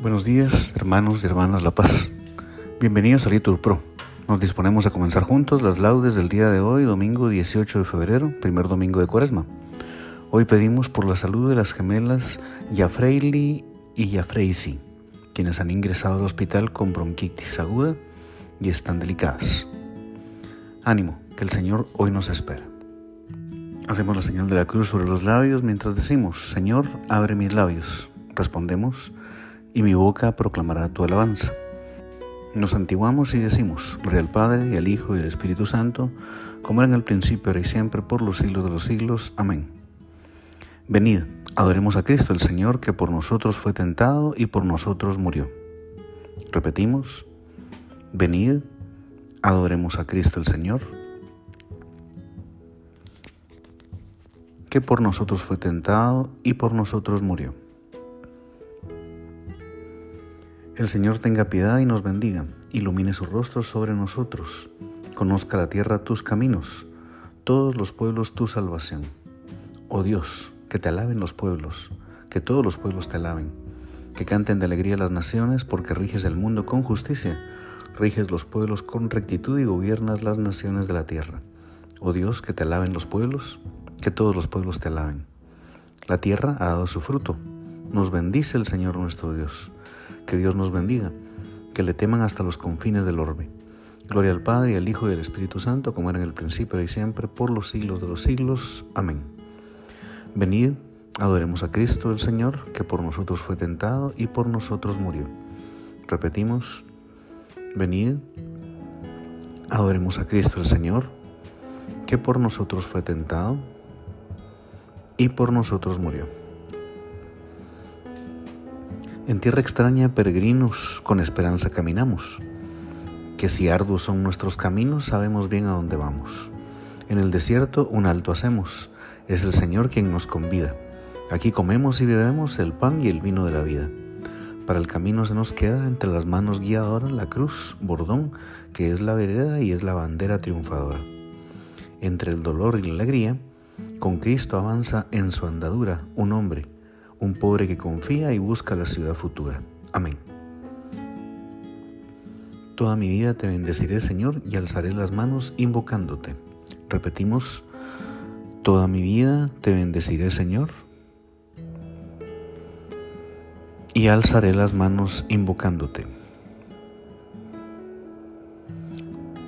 Buenos días, hermanos y hermanas La Paz. Bienvenidos a Litur Pro. Nos disponemos a comenzar juntos las laudes del día de hoy, domingo 18 de febrero, primer domingo de Cuaresma. Hoy pedimos por la salud de las gemelas Yafreili y Yafreisi, quienes han ingresado al hospital con bronquitis aguda y están delicadas. Ánimo, que el Señor hoy nos espera. Hacemos la señal de la cruz sobre los labios mientras decimos, Señor, abre mis labios. Respondemos, y mi boca proclamará tu alabanza. Nos antiguamos y decimos, Gloria al Padre, y al Hijo, y al Espíritu Santo, como era en el principio, ahora y siempre, por los siglos de los siglos. Amén. Venid, adoremos a Cristo el Señor, que por nosotros fue tentado y por nosotros murió. Repetimos, venid, adoremos a Cristo el Señor, que por nosotros fue tentado y por nosotros murió. El Señor tenga piedad y nos bendiga, ilumine su rostro sobre nosotros, conozca la tierra tus caminos, todos los pueblos tu salvación. Oh Dios, que te alaben los pueblos, que todos los pueblos te alaben, que canten de alegría las naciones, porque riges el mundo con justicia, riges los pueblos con rectitud y gobiernas las naciones de la tierra. Oh Dios, que te alaben los pueblos, que todos los pueblos te alaben. La tierra ha dado su fruto, nos bendice el Señor nuestro Dios que Dios nos bendiga, que le teman hasta los confines del orbe. Gloria al Padre, y al Hijo y al Espíritu Santo, como era en el principio y siempre, por los siglos de los siglos. Amén. Venid, adoremos a Cristo el Señor, que por nosotros fue tentado y por nosotros murió. Repetimos, venid, adoremos a Cristo el Señor, que por nosotros fue tentado y por nosotros murió. En tierra extraña, peregrinos, con esperanza caminamos. Que si arduos son nuestros caminos, sabemos bien a dónde vamos. En el desierto un alto hacemos, es el Señor quien nos convida. Aquí comemos y bebemos el pan y el vino de la vida. Para el camino se nos queda entre las manos guiadoras la cruz, bordón, que es la vereda y es la bandera triunfadora. Entre el dolor y la alegría, con Cristo avanza en su andadura un hombre, un pobre que confía y busca la ciudad futura. Amén. Toda mi vida te bendeciré, Señor, y alzaré las manos invocándote. Repetimos, toda mi vida te bendeciré, Señor, y alzaré las manos invocándote.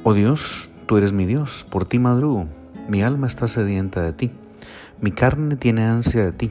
Oh Dios, tú eres mi Dios, por ti madrugo, mi alma está sedienta de ti, mi carne tiene ansia de ti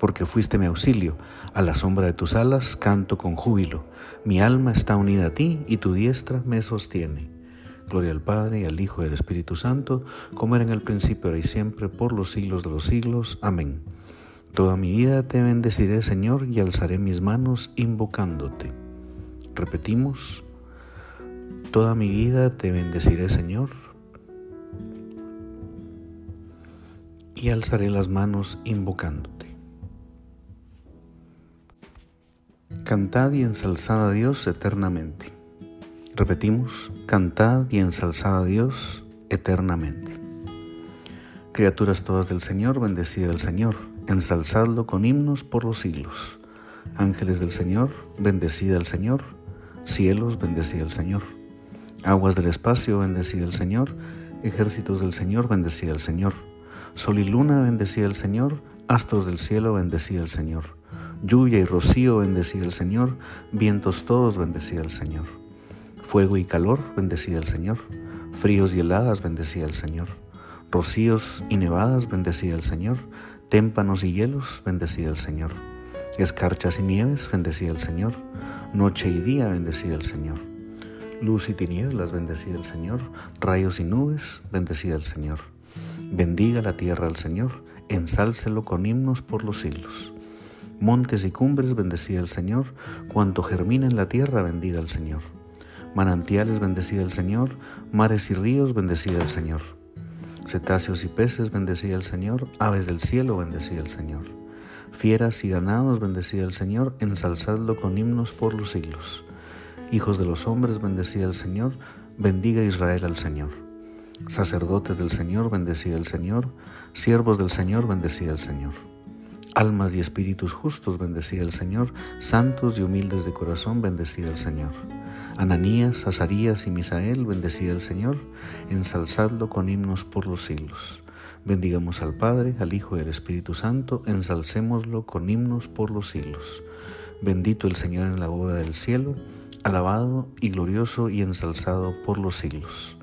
porque fuiste mi auxilio. A la sombra de tus alas canto con júbilo. Mi alma está unida a ti y tu diestra me sostiene. Gloria al Padre y al Hijo y al Espíritu Santo, como era en el principio, ahora y siempre, por los siglos de los siglos. Amén. Toda mi vida te bendeciré, Señor, y alzaré mis manos invocándote. Repetimos, toda mi vida te bendeciré, Señor, y alzaré las manos invocándote. Cantad y ensalzad a Dios eternamente. Repetimos, cantad y ensalzad a Dios eternamente. Criaturas todas del Señor, bendecida el Señor, ensalzadlo con himnos por los siglos. Ángeles del Señor, bendecida el Señor. Cielos, bendecida el Señor. Aguas del espacio, bendecida el Señor. Ejércitos del Señor, bendecida el Señor. Sol y luna, bendecida el Señor. Astros del cielo, bendecida el Señor. Lluvia y rocío, bendecida el Señor. Vientos todos, bendecida el Señor. Fuego y calor, bendecida el Señor. Fríos y heladas, bendecida el Señor. Rocíos y nevadas, bendecida el Señor. Témpanos y hielos, bendecida el Señor. Escarchas y nieves, bendecida el Señor. Noche y día, bendecida el Señor. Luz y tinieblas, bendecida el Señor. Rayos y nubes, bendecida el Señor. Bendiga la tierra al Señor, ensálcelo con himnos por los siglos. Montes y cumbres, bendecida el Señor. Cuanto germina en la tierra, bendiga el Señor. Manantiales, bendecida el Señor. Mares y ríos, bendecida el Señor. Cetáceos y peces, bendecía el Señor. Aves del cielo, bendecía el Señor. Fieras y ganados, bendecía el Señor. Ensalzadlo con himnos por los siglos. Hijos de los hombres, bendecía el Señor. Bendiga Israel al Señor. Sacerdotes del Señor, bendecía el Señor. Siervos del Señor, bendecía el Señor. Almas y espíritus justos, bendecía el Señor. Santos y humildes de corazón, bendecía el Señor. Ananías, Azarías y Misael, bendecida el Señor, ensalzadlo con himnos por los siglos. Bendigamos al Padre, al Hijo y al Espíritu Santo, ensalcémoslo con himnos por los siglos. Bendito el Señor en la boda del cielo, alabado y glorioso y ensalzado por los siglos.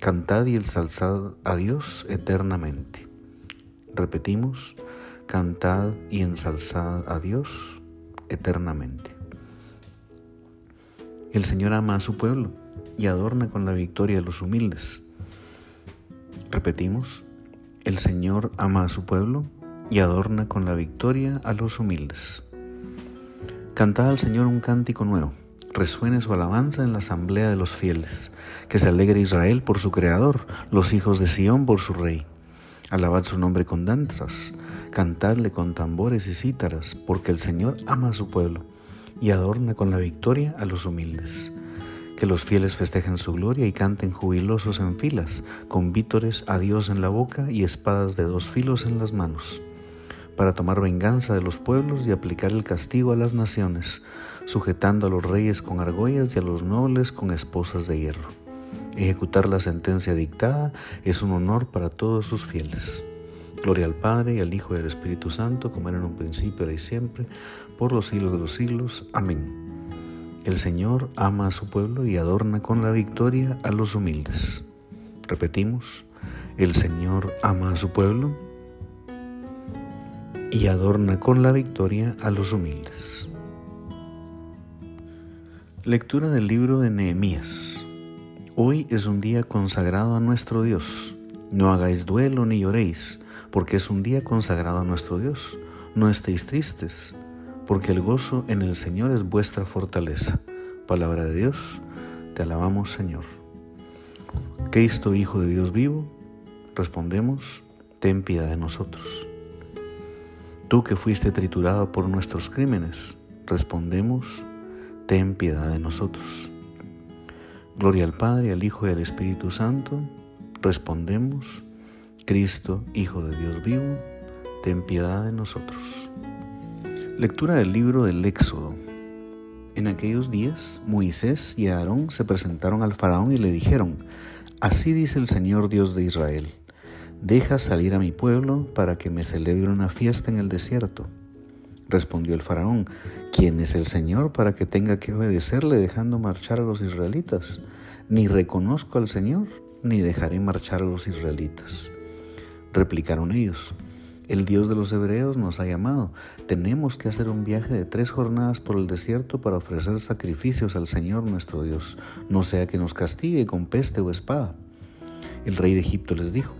Cantad y ensalzad a Dios eternamente. Repetimos, cantad y ensalzad a Dios eternamente. El Señor ama a su pueblo y adorna con la victoria a los humildes. Repetimos, el Señor ama a su pueblo y adorna con la victoria a los humildes. Cantad al Señor un cántico nuevo, resuene su alabanza en la asamblea de los fieles, que se alegre Israel por su Creador, los hijos de Sión por su Rey. Alabad su nombre con danzas, cantadle con tambores y cítaras, porque el Señor ama a su pueblo y adorna con la victoria a los humildes. Que los fieles festejen su gloria y canten jubilosos en filas, con vítores a Dios en la boca y espadas de dos filos en las manos, para tomar venganza de los pueblos y aplicar el castigo a las naciones, sujetando a los reyes con argollas y a los nobles con esposas de hierro. Ejecutar la sentencia dictada es un honor para todos sus fieles. Gloria al Padre, y al Hijo y al Espíritu Santo, como era en un principio, ahora y siempre, por los siglos de los siglos. Amén. El Señor ama a su pueblo y adorna con la victoria a los humildes. Repetimos, el Señor ama a su pueblo y adorna con la victoria a los humildes. Lectura del libro de Nehemías. Hoy es un día consagrado a nuestro Dios. No hagáis duelo ni lloréis porque es un día consagrado a nuestro Dios. No estéis tristes, porque el gozo en el Señor es vuestra fortaleza. Palabra de Dios, te alabamos Señor. Cristo, Hijo de Dios vivo, respondemos, ten piedad de nosotros. Tú que fuiste triturado por nuestros crímenes, respondemos, ten piedad de nosotros. Gloria al Padre, al Hijo y al Espíritu Santo, respondemos, Cristo, Hijo de Dios vivo, ten piedad de nosotros. Lectura del libro del Éxodo. En aquellos días, Moisés y Aarón se presentaron al faraón y le dijeron, Así dice el Señor Dios de Israel, deja salir a mi pueblo para que me celebre una fiesta en el desierto. Respondió el faraón, ¿quién es el Señor para que tenga que obedecerle dejando marchar a los israelitas? Ni reconozco al Señor, ni dejaré marchar a los israelitas. Replicaron ellos, el Dios de los hebreos nos ha llamado. Tenemos que hacer un viaje de tres jornadas por el desierto para ofrecer sacrificios al Señor nuestro Dios, no sea que nos castigue con peste o espada. El rey de Egipto les dijo,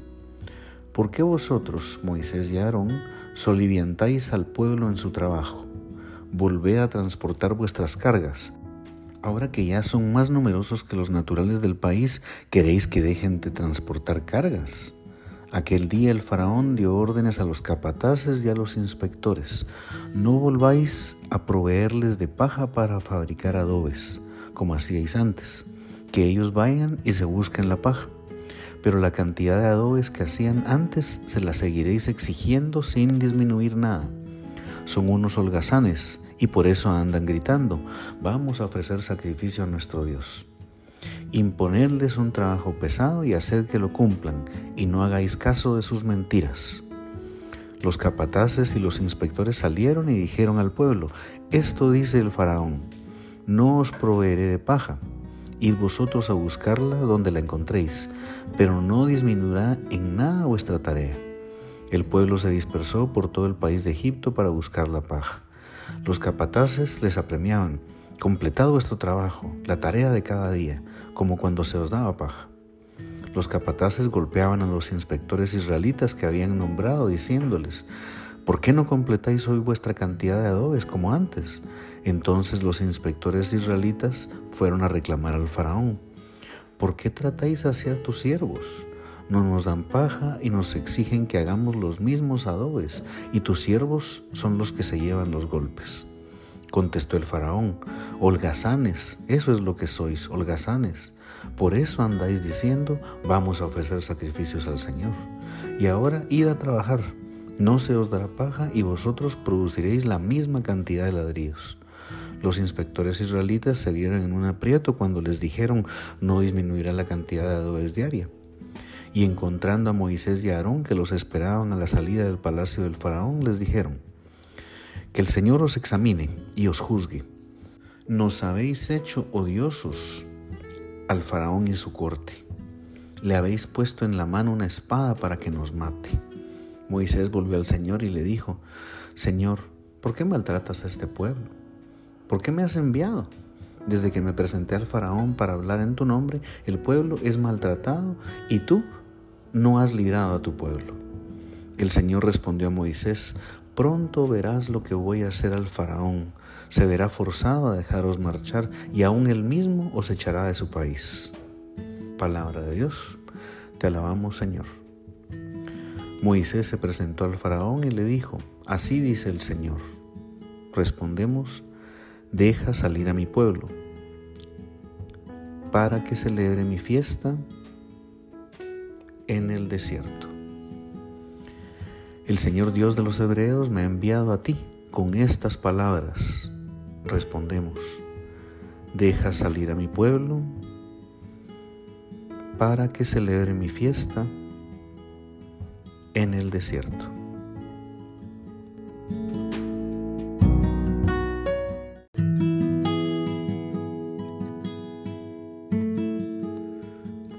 ¿por qué vosotros, Moisés y Aarón, soliviantáis al pueblo en su trabajo? Volved a transportar vuestras cargas. Ahora que ya son más numerosos que los naturales del país, ¿queréis que dejen de transportar cargas? Aquel día el faraón dio órdenes a los capataces y a los inspectores, no volváis a proveerles de paja para fabricar adobes, como hacíais antes, que ellos vayan y se busquen la paja. Pero la cantidad de adobes que hacían antes se la seguiréis exigiendo sin disminuir nada. Son unos holgazanes y por eso andan gritando, vamos a ofrecer sacrificio a nuestro Dios imponedles un trabajo pesado y haced que lo cumplan, y no hagáis caso de sus mentiras. Los capataces y los inspectores salieron y dijeron al pueblo, esto dice el faraón, no os proveeré de paja, id vosotros a buscarla donde la encontréis, pero no disminuirá en nada vuestra tarea. El pueblo se dispersó por todo el país de Egipto para buscar la paja. Los capataces les apremiaban, completado vuestro trabajo, la tarea de cada día, como cuando se os daba paja. Los capataces golpeaban a los inspectores israelitas que habían nombrado, diciéndoles, ¿por qué no completáis hoy vuestra cantidad de adobes como antes? Entonces los inspectores israelitas fueron a reclamar al faraón, ¿por qué tratáis así tus siervos? no nos dan paja y nos exigen que hagamos los mismos adobes, y tus siervos son los que se llevan los golpes. Contestó el faraón, holgazanes, eso es lo que sois, holgazanes. Por eso andáis diciendo, vamos a ofrecer sacrificios al Señor. Y ahora id a trabajar, no se os dará paja y vosotros produciréis la misma cantidad de ladrillos. Los inspectores israelitas se vieron en un aprieto cuando les dijeron no disminuirá la cantidad de adobes diaria y encontrando a Moisés y a Aarón que los esperaban a la salida del palacio del faraón, les dijeron, que el Señor os examine y os juzgue. Nos habéis hecho odiosos al faraón y su corte. Le habéis puesto en la mano una espada para que nos mate. Moisés volvió al Señor y le dijo, Señor, ¿por qué maltratas a este pueblo? ¿Por qué me has enviado? Desde que me presenté al faraón para hablar en tu nombre, el pueblo es maltratado y tú no has librado a tu pueblo. El Señor respondió a Moisés, pronto verás lo que voy a hacer al faraón. Se verá forzado a dejaros marchar y aún él mismo os echará de su país. Palabra de Dios, te alabamos Señor. Moisés se presentó al faraón y le dijo, así dice el Señor. Respondemos, deja salir a mi pueblo para que celebre mi fiesta en el desierto. El Señor Dios de los Hebreos me ha enviado a ti con estas palabras. Respondemos, deja salir a mi pueblo para que celebre mi fiesta en el desierto.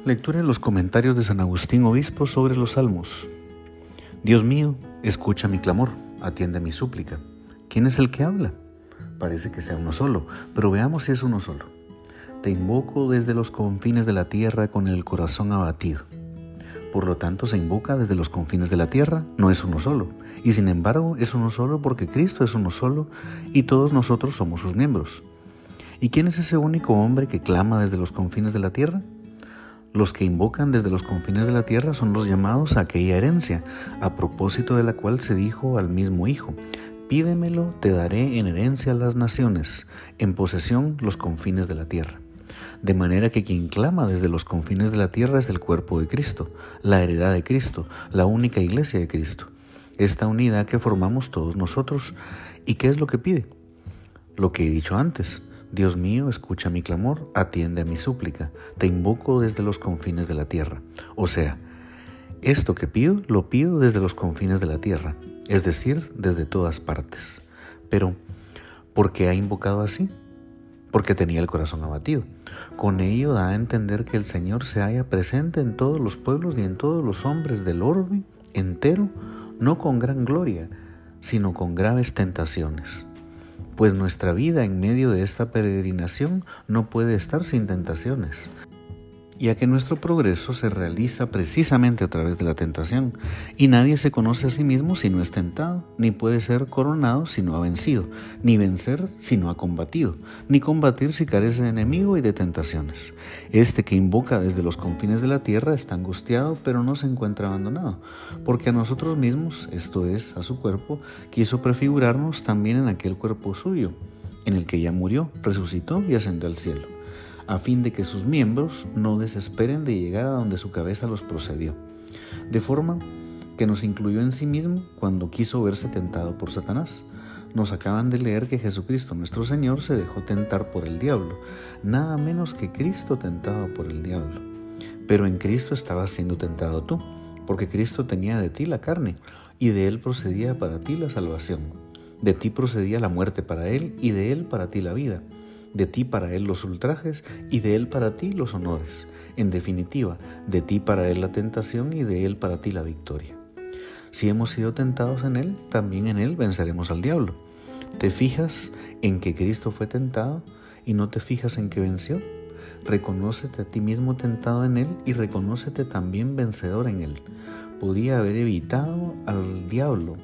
Lectura en los comentarios de San Agustín Obispo sobre los Salmos. Dios mío, escucha mi clamor, atiende mi súplica. ¿Quién es el que habla? Parece que sea uno solo, pero veamos si es uno solo. Te invoco desde los confines de la tierra con el corazón abatido. Por lo tanto, se invoca desde los confines de la tierra, no es uno solo. Y sin embargo, es uno solo porque Cristo es uno solo y todos nosotros somos sus miembros. ¿Y quién es ese único hombre que clama desde los confines de la tierra? Los que invocan desde los confines de la tierra son los llamados a aquella herencia, a propósito de la cual se dijo al mismo Hijo, Pídemelo, te daré en herencia las naciones, en posesión los confines de la tierra. De manera que quien clama desde los confines de la tierra es el cuerpo de Cristo, la heredad de Cristo, la única iglesia de Cristo, esta unidad que formamos todos nosotros. ¿Y qué es lo que pide? Lo que he dicho antes, Dios mío, escucha mi clamor, atiende a mi súplica, te invoco desde los confines de la tierra. O sea, esto que pido, lo pido desde los confines de la tierra, es decir, desde todas partes. Pero, ¿por qué ha invocado así? Porque tenía el corazón abatido. Con ello da a entender que el Señor se halla presente en todos los pueblos y en todos los hombres del orbe entero, no con gran gloria, sino con graves tentaciones pues nuestra vida en medio de esta peregrinación no puede estar sin tentaciones ya que nuestro progreso se realiza precisamente a través de la tentación, y nadie se conoce a sí mismo si no es tentado, ni puede ser coronado si no ha vencido, ni vencer si no ha combatido, ni combatir si carece de enemigo y de tentaciones. Este que invoca desde los confines de la tierra está angustiado, pero no se encuentra abandonado, porque a nosotros mismos, esto es, a su cuerpo, quiso prefigurarnos también en aquel cuerpo suyo, en el que ya murió, resucitó y ascendió al cielo a fin de que sus miembros no desesperen de llegar a donde su cabeza los procedió, de forma que nos incluyó en sí mismo cuando quiso verse tentado por Satanás. Nos acaban de leer que Jesucristo nuestro Señor se dejó tentar por el diablo, nada menos que Cristo tentado por el diablo. Pero en Cristo estabas siendo tentado tú, porque Cristo tenía de ti la carne, y de él procedía para ti la salvación. De ti procedía la muerte para él, y de él para ti la vida de ti para Él los ultrajes y de Él para ti los honores. En definitiva, de ti para Él la tentación y de Él para ti la victoria. Si hemos sido tentados en Él, también en Él venceremos al diablo. ¿Te fijas en que Cristo fue tentado y no te fijas en que venció? Reconócete a ti mismo tentado en Él y reconócete también vencedor en Él. Podía haber evitado al diablo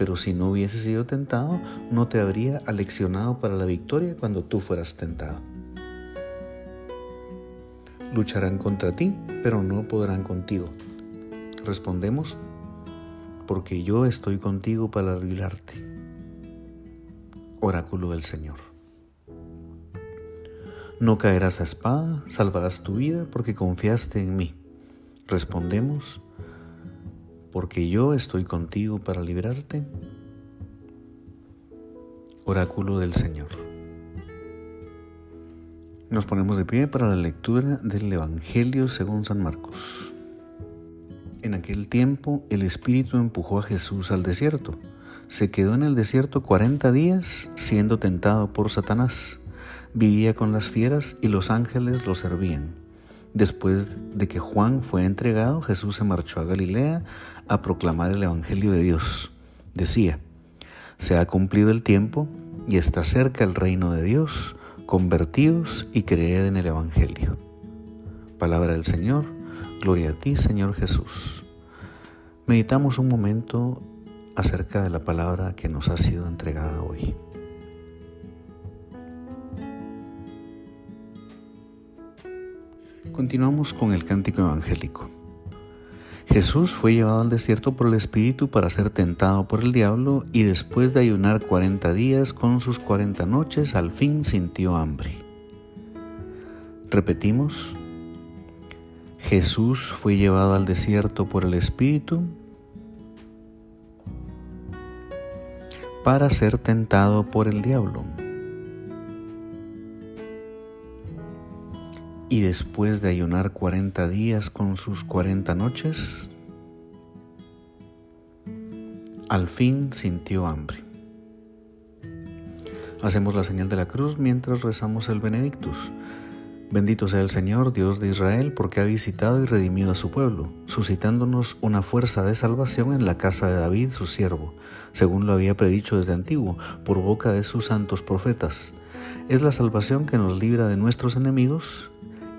pero si no hubiese sido tentado, no te habría aleccionado para la victoria cuando tú fueras tentado. Lucharán contra ti, pero no podrán contigo. Respondemos, porque yo estoy contigo para librarte. Oráculo del Señor. No caerás a espada, salvarás tu vida porque confiaste en mí. Respondemos, porque yo estoy contigo para librarte. Oráculo del Señor. Nos ponemos de pie para la lectura del Evangelio según San Marcos. En aquel tiempo el Espíritu empujó a Jesús al desierto. Se quedó en el desierto cuarenta días siendo tentado por Satanás. Vivía con las fieras y los ángeles lo servían. Después de que Juan fue entregado, Jesús se marchó a Galilea a proclamar el Evangelio de Dios. Decía, se ha cumplido el tiempo y está cerca el reino de Dios, convertidos y creed en el Evangelio. Palabra del Señor, gloria a ti Señor Jesús. Meditamos un momento acerca de la palabra que nos ha sido entregada hoy. Continuamos con el cántico evangélico. Jesús fue llevado al desierto por el Espíritu para ser tentado por el diablo y después de ayunar cuarenta días con sus cuarenta noches, al fin sintió hambre. Repetimos, Jesús fue llevado al desierto por el Espíritu para ser tentado por el diablo. Y después de ayunar cuarenta días con sus cuarenta noches, al fin sintió hambre. Hacemos la señal de la cruz mientras rezamos el Benedictus. Bendito sea el Señor, Dios de Israel, porque ha visitado y redimido a su pueblo, suscitándonos una fuerza de salvación en la casa de David, su siervo, según lo había predicho desde antiguo, por boca de sus santos profetas. Es la salvación que nos libra de nuestros enemigos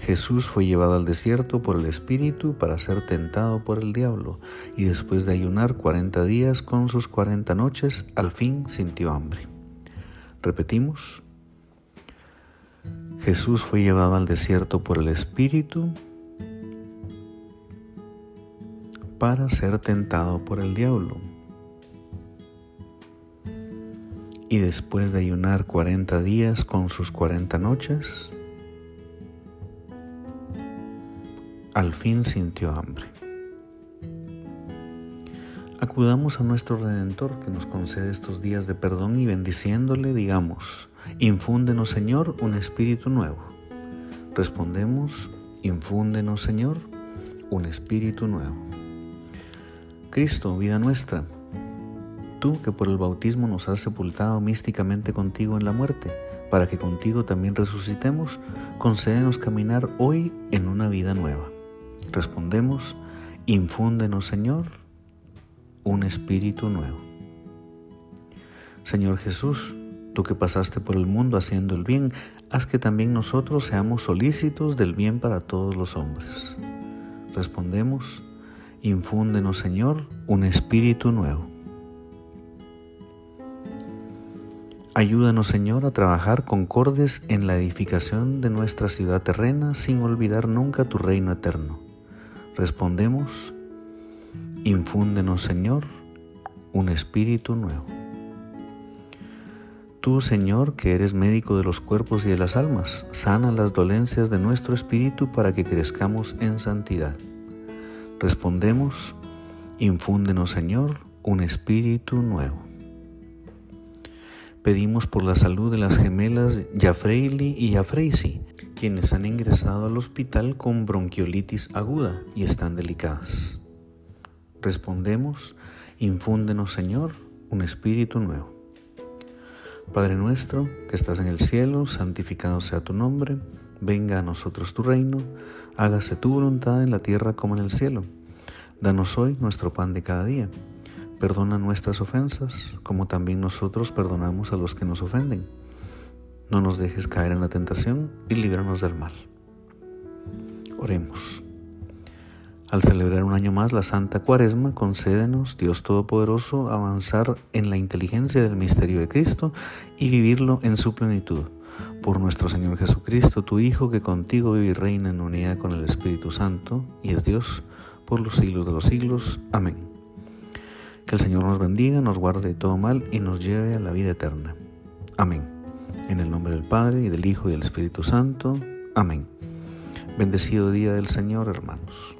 Jesús fue llevado al desierto por el Espíritu para ser tentado por el diablo, y después de ayunar cuarenta días con sus cuarenta noches, al fin sintió hambre. Repetimos. Jesús fue llevado al desierto por el Espíritu para ser tentado por el diablo. Y después de ayunar cuarenta días con sus cuarenta noches, al fin sintió hambre. Acudamos a nuestro Redentor que nos concede estos días de perdón y bendiciéndole digamos, infúndenos Señor un espíritu nuevo. Respondemos, infúndenos Señor un espíritu nuevo. Cristo, vida nuestra, tú que por el bautismo nos has sepultado místicamente contigo en la muerte, para que contigo también resucitemos, concédenos caminar hoy en una vida nueva. Respondemos, infúndenos Señor un espíritu nuevo. Señor Jesús, tú que pasaste por el mundo haciendo el bien, haz que también nosotros seamos solícitos del bien para todos los hombres. Respondemos, infúndenos Señor un espíritu nuevo. Ayúdanos, Señor, a trabajar concordes en la edificación de nuestra ciudad terrena sin olvidar nunca tu reino eterno. Respondemos, infúndenos Señor un espíritu nuevo. Tú, Señor, que eres médico de los cuerpos y de las almas, sana las dolencias de nuestro espíritu para que crezcamos en santidad. Respondemos, infúndenos Señor un espíritu nuevo. Pedimos por la salud de las gemelas Jafreili y Jafreisi, quienes han ingresado al hospital con bronquiolitis aguda y están delicadas. Respondemos, infúndenos Señor un espíritu nuevo. Padre nuestro, que estás en el cielo, santificado sea tu nombre, venga a nosotros tu reino, hágase tu voluntad en la tierra como en el cielo. Danos hoy nuestro pan de cada día Perdona nuestras ofensas, como también nosotros perdonamos a los que nos ofenden. No nos dejes caer en la tentación y líbranos del mal. Oremos. Al celebrar un año más la Santa Cuaresma, concédenos, Dios Todopoderoso, avanzar en la inteligencia del misterio de Cristo y vivirlo en su plenitud. Por nuestro Señor Jesucristo, tu Hijo, que contigo vive y reina en unidad con el Espíritu Santo, y es Dios, por los siglos de los siglos. Amén. Que el Señor nos bendiga, nos guarde de todo mal y nos lleve a la vida eterna. Amén. En el nombre del Padre y del Hijo y del Espíritu Santo. Amén. Bendecido día del Señor, hermanos.